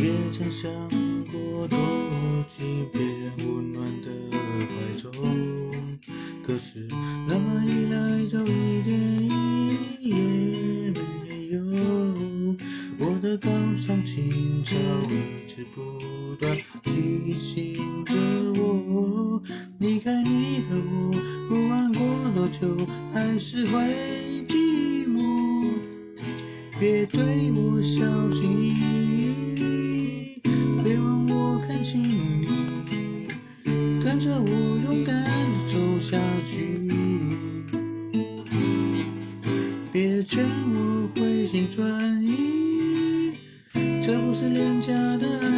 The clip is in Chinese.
也曾想过躲进别人温暖的怀中，可是那么一来就一点意义也没有。我的高尚情操一直不断提醒着我，离开你的我，不管过多久还是会寂寞。别对我小心跟着我勇敢地走下去。别劝我回心转意，这不是廉价的爱。